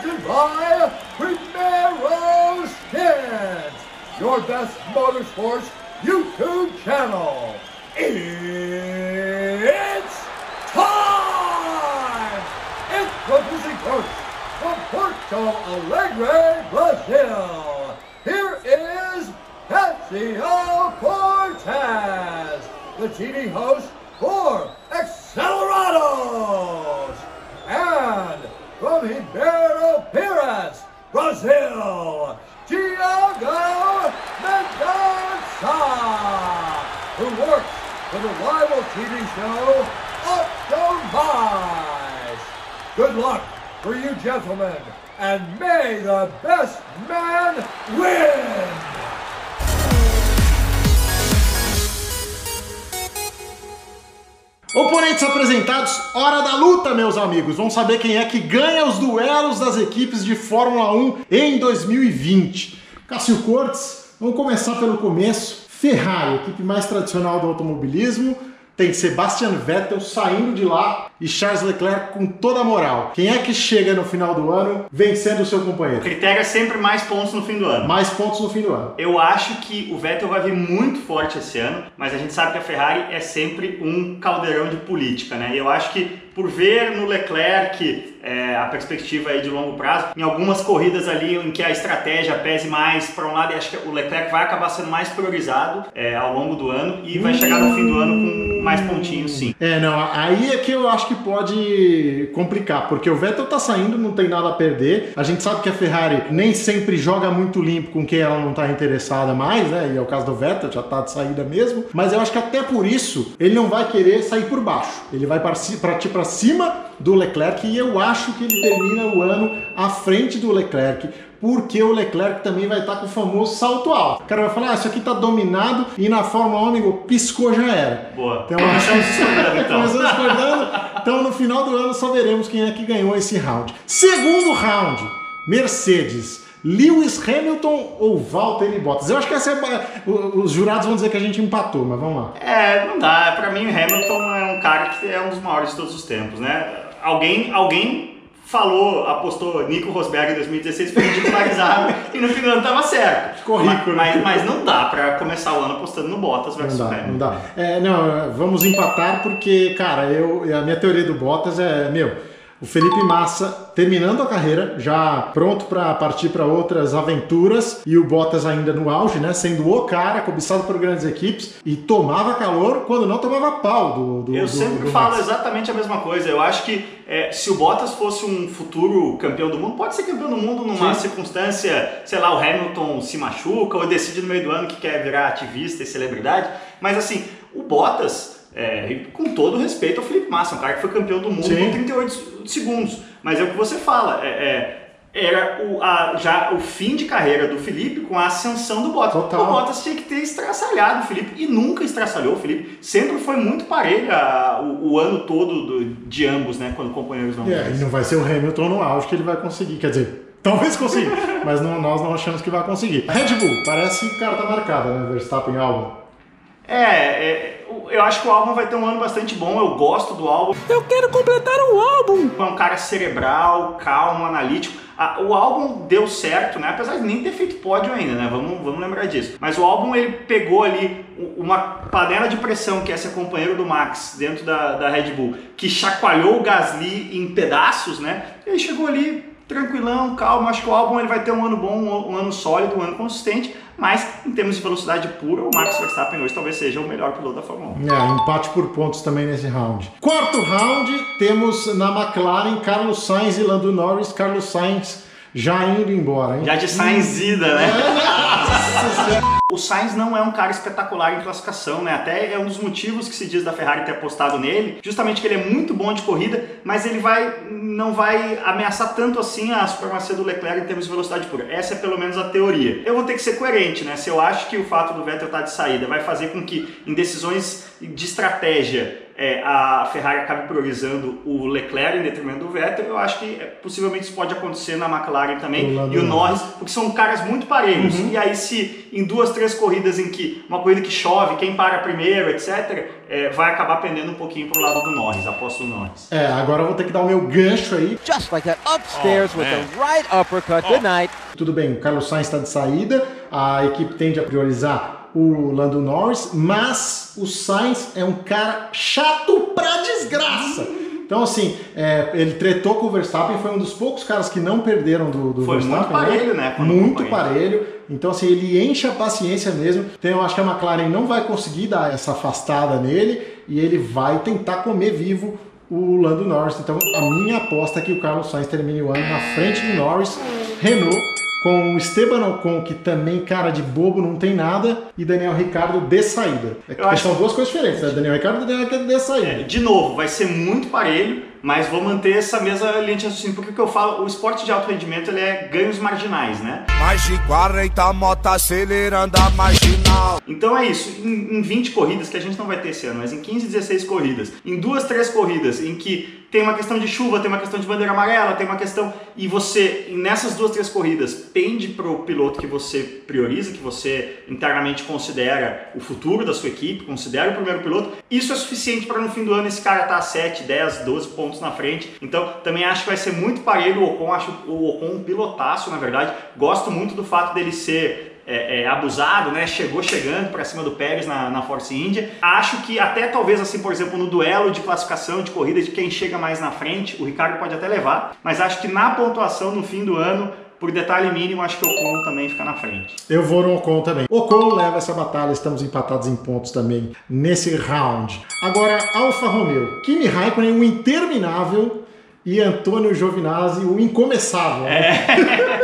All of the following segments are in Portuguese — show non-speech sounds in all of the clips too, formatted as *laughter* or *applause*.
presented by Primero Skins, your best motorsports YouTube channel. It's time! Introducing first from Porto Alegre, Brazil. Here is Patsio Cortez, the TV host for Accelerados. And from Ribeiro Pires, Brazil, Tiago Mendonça, who works for the rival TV show Optimize. Good luck for you gentlemen, and may the best man win! Oponentes apresentados, hora da luta, meus amigos. Vamos saber quem é que ganha os duelos das equipes de Fórmula 1 em 2020. Cássio Cortes, vamos começar pelo começo. Ferrari, equipe mais tradicional do automobilismo, tem Sebastian Vettel saindo de lá e Charles Leclerc com toda a moral. Quem é que chega no final do ano vencendo o seu O companheiro? critério é sempre mais pontos no fim do ano. Mais pontos no fim do ano. Eu acho que o Vettel vai vir muito forte esse ano, mas a gente sabe que a Ferrari é sempre um caldeirão de política, né? E eu acho que por ver no Leclerc é, a perspectiva aí de longo prazo, em algumas corridas ali em que a estratégia pese mais para um lado, eu acho que o Leclerc vai acabar sendo mais priorizado é, ao longo do ano e vai chegar no fim do ano com mais pontinhos, sim. É, não, aí é que eu acho que pode complicar, porque o Vettel tá saindo, não tem nada a perder. A gente sabe que a Ferrari nem sempre joga muito limpo com quem ela não tá interessada mais, né? E é o caso do Vettel, já tá de saída mesmo. Mas eu acho que até por isso ele não vai querer sair por baixo. Ele vai partir para cima do Leclerc e eu acho que ele termina o ano à frente do Leclerc. Porque o Leclerc também vai estar com o famoso salto alto. O cara vai falar, ah, isso aqui tá dominado e na Fórmula 1, amigo, piscou já era. Boa. Então, *laughs* Começamos discordando, *laughs* então. Começamos discordando. Então, no final do ano, só veremos quem é que ganhou esse round. Segundo round, Mercedes. Lewis Hamilton ou Valtteri Bottas? Eu acho que essa é. Os jurados vão dizer que a gente empatou, mas vamos lá. É, não dá. Pra mim, Hamilton é um cara que é um dos maiores de todos os tempos, né? Alguém, alguém falou, apostou Nico Rosberg em 2016, foi ridicularizado *laughs* e no fim do ano tava certo. Ficou rico, mas, né? mas, mas não dá pra começar o ano apostando no Bottas Não versus dá, Hamilton. não dá. É, não, vamos empatar porque, cara, eu, a minha teoria do Bottas é, meu, o Felipe Massa terminando a carreira, já pronto para partir para outras aventuras, e o Bottas ainda no auge, né? Sendo o cara, cobiçado por grandes equipes, e tomava calor quando não tomava pau do. do Eu do- sempre do falo exatamente a mesma coisa. Eu acho que é, se o Bottas fosse um futuro campeão do mundo, pode ser campeão do mundo numa Sim. circunstância, sei lá, o Hamilton se machuca ou decide no meio do ano que quer virar ativista e celebridade. Mas assim, o Bottas, é, com todo o respeito ao Felipe Massa, um cara que foi campeão do mundo Sim. com 38 segundos. Mas é o que você fala, é, é, era o, a- já o fim de carreira do Felipe com a ascensão do Bottas. Total. O Bottas tinha que ter estraçalhado o Felipe e nunca estraçalhou o Felipe. Sempre foi muito parelha o, o ano todo do- de ambos, né? Quando companheiros não. É, e não vai ser o Hamilton no auge que ele vai conseguir. Quer dizer, *laughs* talvez consiga, mas não- nós não achamos que vai conseguir. Red Bull, parece que carta marcada, né? Verstappen Albon. É, é, eu acho que o álbum vai ter um ano bastante bom. Eu gosto do álbum. Eu quero completar o álbum! É um cara cerebral, calmo, analítico. A- o álbum deu certo, né? Apesar de nem ter feito pódio ainda, né? Vamos, vamos lembrar disso. Mas o álbum ele pegou ali uma panela de pressão que é ser companheiro do Max dentro da, da Red Bull, que chacoalhou o Gasly em pedaços, né? E ele chegou ali tranquilão, calmo. Acho que o álbum ele vai ter um ano bom, um, ano sólido, um ano consistente. Mas em termos de velocidade pura, o Max Verstappen hoje talvez seja o melhor piloto da Fórmula 1. É, empate por pontos também nesse round. Quarto round, temos na McLaren Carlos Sainz e Lando Norris. Carlos Sainz já indo embora, hein? Já de Sainzida, É, né? Nossa *laughs* Senhora. O Sainz não é um cara espetacular em classificação, né? Até é um dos motivos que se diz da Ferrari ter apostado nele, justamente que ele é muito bom de corrida, mas ele vai não vai ameaçar tanto assim a supremacia do Leclerc em termos de velocidade pura. Essa é pelo menos a teoria. Eu vou ter que ser coerente, né? Se eu acho que o fato do Vettel estar de saída vai fazer com que em decisões de estratégia é, a Ferrari acabe priorizando o Leclerc em detrimento do Vettel, eu acho que é, possivelmente isso pode acontecer na McLaren também e o Norris. Porque são caras muito parelhos. Uhum. E aí, se em duas, três corridas em que uma corrida que chove, quem para primeiro, etc., é, vai acabar pendendo um pouquinho pro lado do Norris, aposto no Norris. É, agora eu vou ter que dar o meu gancho aí. Just like that, upstairs with the right uppercut. Good night. Tudo bem, o Carlos Sainz está de saída, a equipe tende a priorizar o Lando Norris, mas o Sainz é um cara chato pra desgraça. Então, assim, é, ele tretou com o Verstappen, foi um dos poucos caras que não perderam do, do Foi muito Verstappen. parelho, né, quando Muito acompanha. parelho. Então, assim, ele enche a paciência mesmo. Então, eu acho que a McLaren não vai conseguir dar essa afastada nele e ele vai tentar comer vivo o Lando Norris. Então, a minha aposta é que o Carlos Sainz termine o ano na frente do Norris, Renault, com o Esteban Ocon, que também, cara de bobo, não tem nada, e Daniel Ricardo de saída. É que são duas coisas diferentes, né? Daniel Ricardo e Daniel Ricardo de saída. De novo, vai ser muito parelho, mas vou manter essa mesma linha de raciocínio, porque o que eu falo, o esporte de alto rendimento ele é ganhos marginais, né? Mais de 40 moto acelerando a marginal. Então é isso, em, em 20 corridas, que a gente não vai ter esse ano, mas em 15, 16 corridas, em duas, três corridas, em que tem uma questão de chuva, tem uma questão de bandeira amarela, tem uma questão. E você, nessas duas, três corridas, pende pro piloto que você prioriza, que você internamente considera o futuro da sua equipe, considera o primeiro piloto, isso é suficiente para no fim do ano esse cara estar tá 7, 10, 12 pontos na frente. Então também acho que vai ser muito parelho o Ocon, acho o Ocon um pilotaço, na verdade. Gosto muito do fato dele ser é, é, abusado, né? Chegou chegando para cima do Pérez na, na Force India. Acho que até talvez assim, por exemplo, no duelo de classificação de corrida de quem chega mais na frente, o Ricardo pode até levar, mas acho que na pontuação no fim do ano, por detalhe mínimo, acho que o Ocon também fica na frente. Eu vou no Ocon também. Ocon leva essa batalha, estamos empatados em pontos também nesse round. Agora, Alfa Romeo. Kimi Raikkonen, o interminável, e Antônio Giovinazzi, o incomeçável. né?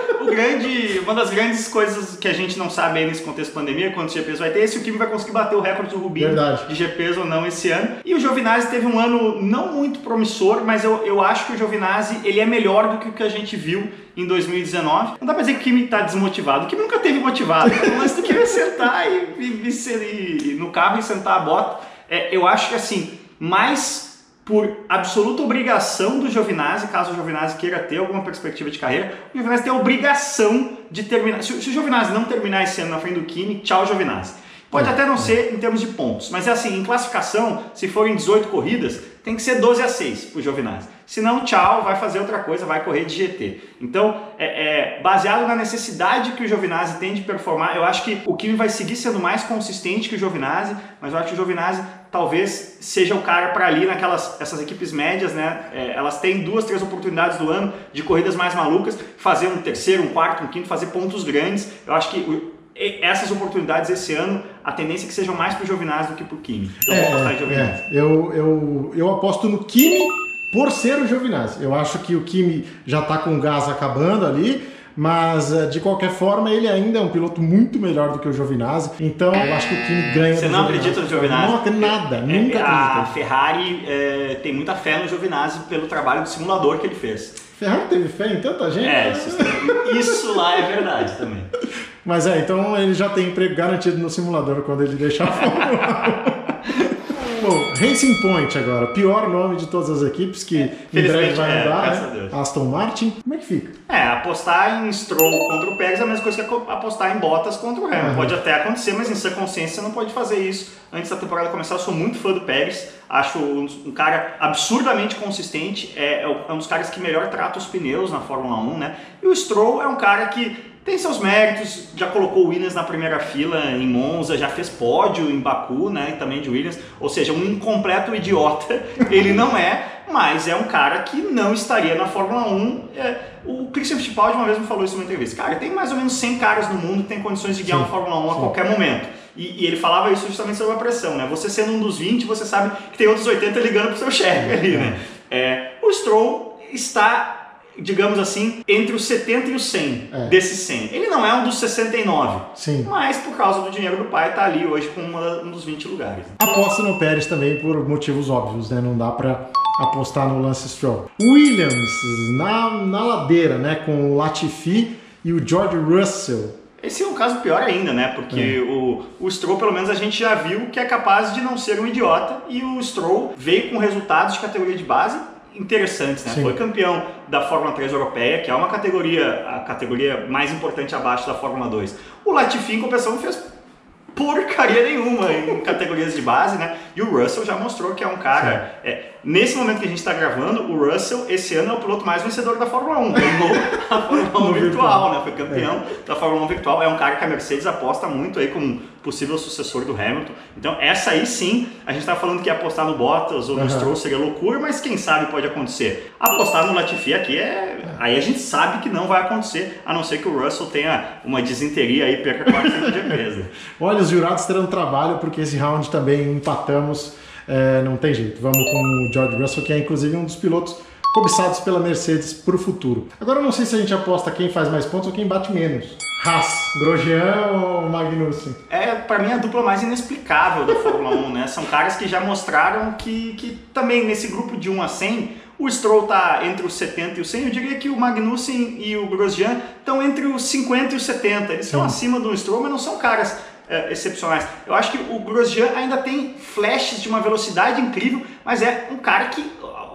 *laughs* Grande, uma das grandes coisas que a gente não sabe aí nesse contexto de pandemia, quantos GPs vai ter, é se o Kimi vai conseguir bater o recorde do Rubinho Verdade. de GPs ou não esse ano. E o Giovinazzi teve um ano não muito promissor, mas eu, eu acho que o Giovinazzi ele é melhor do que o que a gente viu em 2019. Não dá pra dizer que o Kimi tá desmotivado, o Kimi nunca teve motivado. *laughs* Mas tu queria sentar e, e- e e- no carro e sentar a bota. É, eu acho que assim, mais por absoluta obrigação do Giovinazzi, caso o Giovinazzi queira ter alguma perspectiva de carreira, o Giovinazzi tem a obrigação de terminar. Se, o- se o Giovinazzi não terminar esse ano na frente do Kimi, tchau Giovinazzi. Pode É, até não ser em termos de pontos, mas é assim, em classificação, se forem 18 corridas, tem que ser 12 a 6 pro Giovinazzi. Se não, tchau, vai fazer outra coisa, vai correr de GT. Então, é, é, baseado na necessidade que o Giovinazzi tem de performar, eu acho que o Kimi vai seguir sendo mais consistente que o Giovinazzi, mas eu acho que o Giovinazzi talvez seja o cara para ali naquelas essas equipes médias, né? É, elas têm duas, três oportunidades do ano de corridas mais malucas, fazer um terceiro, um quarto, um quinto, fazer pontos grandes. Eu acho que o- essas oportunidades esse ano, a tendência é que sejam mais pro Giovinazzi do que pro Kimi. Então, eu vou apostar em Giovinazzi. é, eu, eu, eu aposto no Kimi por ser o Giovinazzi. Eu acho que o Kimi já tá com o gás acabando ali, mas eh, de qualquer forma ele ainda é um piloto muito melhor do que o Giovinazzi. Então eu acho que o Kimi ganha Você não acredita no Giovinazzi? Não acredito nada, É, nunca A acredito. Ferrari é, tem muita fé no Giovinazzi pelo trabalho do simulador que ele fez. Ferrari teve fé em tanta gente. É, isso lá é verdade também. Mas é, então ele já tem emprego garantido no simulador quando ele deixar a Fórmula 1. *laughs* Bom, Racing Point agora, pior nome de todas as equipes que em breve vai é, mudar, graças a né? Aston Martin. Como é que fica? É, apostar em Stroll contra o Pérez é a mesma coisa que apostar em Bottas contra o Hamilton. Uhum. Pode até acontecer, mas em sua consciência você não pode fazer isso antes da temporada começar. Eu sou muito fã do Pérez, acho um, um cara absurdamente consistente, é, é um dos caras que melhor trata os pneus na Fórmula 1, né? E o Stroll é um cara que tem seus méritos, já colocou o Williams na primeira fila em Monza, já fez pódio em Baku, né, também de Williams, ou seja, um incompleto idiota, *laughs* ele não é, mas é um cara que não estaria na Fórmula 1. É, o Christian Fittipaldi uma vez me falou isso numa entrevista, cara, tem mais ou menos 100 caras no mundo que tem condições de guiar Sim, uma Fórmula 1 a sim. qualquer momento. E, e ele falava isso justamente sobre a pressão, né? Você sendo um dos 20, você sabe que tem outros 80 ligando pro seu chefe ali, né? É, o Stroll está digamos assim, entre os 70 e os 100 É. desses 100. Ele não é um dos 69, Sim. mas por causa do dinheiro do pai tá ali hoje com uma- um dos 20 lugares. Aposto no Pérez também por motivos óbvios, né? Não dá pra apostar no Lance Stroll. Williams na, na ladeira, né? Com o Latifi e o George Russell. Esse é um caso pior ainda, né? Porque o, o Stroll, pelo menos, a gente já viu que é capaz de não ser um idiota e o Stroll veio com resultados de categoria de base interessantes, né? Sim. Foi campeão da Fórmula 3 europeia, que é uma categoria, a categoria mais importante abaixo da Fórmula 2. O Latifi, em compensação, não fez porcaria nenhuma em *laughs* categorias de base, né? E o Russell já mostrou que é um cara. é, nesse momento que a gente está gravando, o Russell esse ano é o piloto mais vencedor da Fórmula 1. Ganhou *laughs* a Fórmula 1 virtual, né? Foi campeão da Fórmula 1 virtual. É um cara que a Mercedes aposta muito aí como possível sucessor do Hamilton. Então, essa aí sim, a gente estava falando que apostar no Bottas ou no Aham. Stroll seria loucura, mas quem sabe pode acontecer. Apostar no Latifi aqui é. Aí a gente sabe que não vai acontecer, a não ser que o Russell tenha uma desinteria aí e perca 400 GPs. né? Olha, os jurados terão trabalho porque esse round também empatamos. É, não tem jeito. Vamos com o George Russell, que é inclusive um dos pilotos cobiçados pela Mercedes para o futuro. Agora eu não sei se a gente aposta quem faz mais pontos ou quem bate menos. Haas, Grosjean ou Magnussen? É, pra mim, a dupla mais inexplicável da Fórmula 1, né? São caras que já mostraram que, que também nesse grupo de 1 a 100, o Stroll tá entre os 70 e os 100. Eu diria que o Magnussen e o Grosjean estão entre os 50 e os 70. Eles estão acima do Stroll, mas não são caras é, excepcionais. Eu acho que o Grosjean ainda tem flashes de uma velocidade incrível, mas é um cara que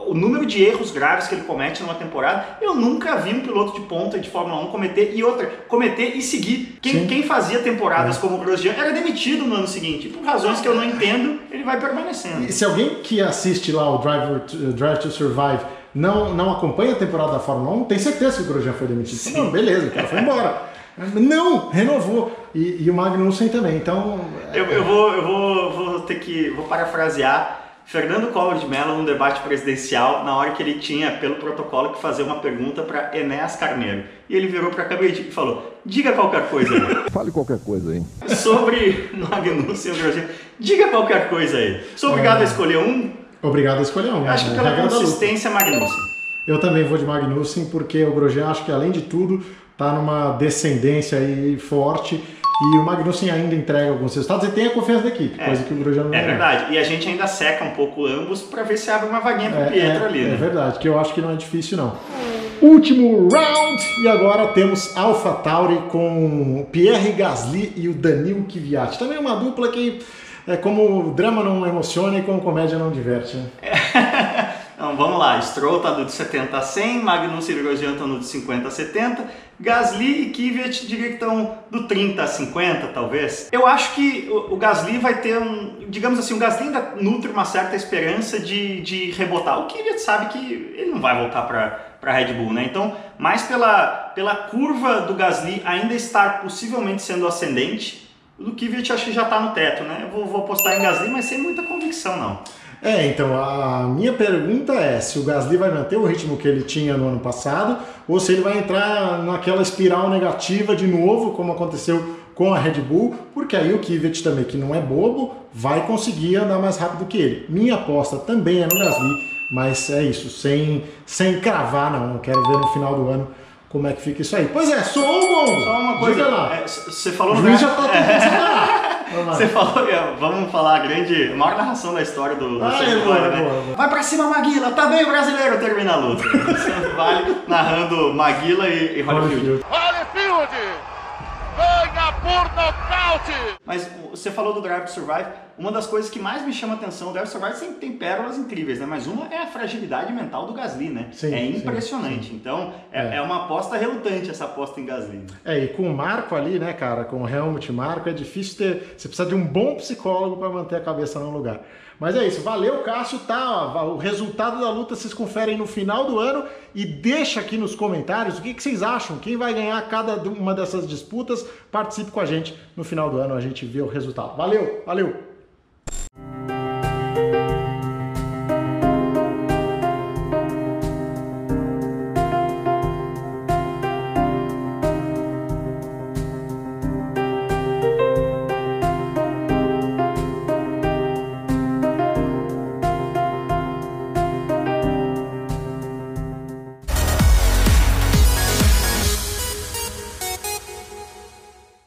o número de erros graves que ele comete numa temporada, eu nunca vi um piloto de ponta de Fórmula 1 cometer e outra, cometer e seguir. Quem, quem fazia temporadas como o Grosjean era demitido no ano seguinte. Por razões que eu não entendo, ele vai permanecendo. E se alguém que assiste lá o Driver to, Drive to Survive não, não acompanha a temporada da Fórmula 1, tem certeza que o Grosjean foi demitido. Sim. Não, beleza, o cara foi embora. Não, renovou. E, e o Magnussen também. Então, Eu, eu vou, eu vou, vou ter que vou parafrasear Fernando Collor de Mello num debate presidencial na hora que ele tinha pelo protocolo que fazer uma pergunta para Enéas Carneiro e ele virou para Cabedi e falou: diga qualquer coisa aí. *laughs* Fale qualquer coisa aí. sobre *laughs* Magnussen e o Grosjean. Diga qualquer coisa aí. Sou obrigado a escolher um. obrigado a escolher um. Eu acho que né? pela consistência Magnussen. Eu também vou de Magnussen, porque o Grosjean, acho que além de tudo, tá numa descendência aí forte. E o Magnussen ainda entrega alguns resultados e tem a confiança da equipe, É. coisa que o Grosjean não É tem. verdade. E a gente ainda seca um pouco ambos para ver se abre uma vaguinha pro É, Pietro é, ali, é né? verdade, que eu acho que não é difícil não. Último round e agora temos AlphaTauri com Pierre Gasly e o Danilo Kvyat. Também uma dupla que é como o drama não emociona e como comédia não diverte. Né? Então vamos lá, Stroll tá do de 70 a 100, Magnussen e Grosjean estão no de 50 a 70, Gasly e Kvyat diria que estão do 30 a 50 talvez. Eu acho que o, o Gasly vai ter um, digamos assim, o Gasly ainda nutre uma certa esperança de, de rebotar. O Kvyat sabe que ele não vai voltar para para Red Bull, né? Então, mais pela, pela curva do Gasly ainda estar possivelmente sendo ascendente, o do Kvyat acho que já está no teto, né? Eu vou, vou apostar em Gasly, mas sem muita convicção não. É, então a minha pergunta é se o Gasly vai manter o ritmo que ele tinha no ano passado ou se ele vai entrar naquela espiral negativa de novo, como aconteceu com a Red Bull, porque aí o Kvyat também, que não é bobo, vai conseguir andar mais rápido que ele. Minha aposta também é no Gasly, mas é isso, sem, sem cravar não, eu quero ver no final do ano como é que fica isso aí. Pois é, sou um bom! Só uma coisa, lá. é, você falou o juiz já tá tentando. *laughs* Você falou, vamos falar a grande, a maior narração da história do, do boa, né? boa, boa. Vai pra cima, Maguila, tá bem o brasileiro, termina a luta. *laughs* Vale narrando Maguila e, e Holyfield. Holyfield. Mas você falou do Drive to Survive, uma das coisas que mais me chama a atenção, o Drive to Survive sempre tem pérolas incríveis, né? Mas uma é a fragilidade mental do Gasly, né? Sim, é sim, impressionante. Então, é, É. é uma aposta relutante essa aposta em Gasly. É, e com o Marco ali, né, cara, com o Helmut Marco, é difícil ter. Você precisa de um bom psicólogo para manter a cabeça no lugar. Mas é isso, valeu, Cássio, tá? ó, O resultado da luta vocês conferem no final do ano e deixa aqui nos comentários o que, que vocês acham, quem vai ganhar cada uma dessas disputas. Participe com a gente no final do ano, a gente vê o resultado. Valeu, valeu!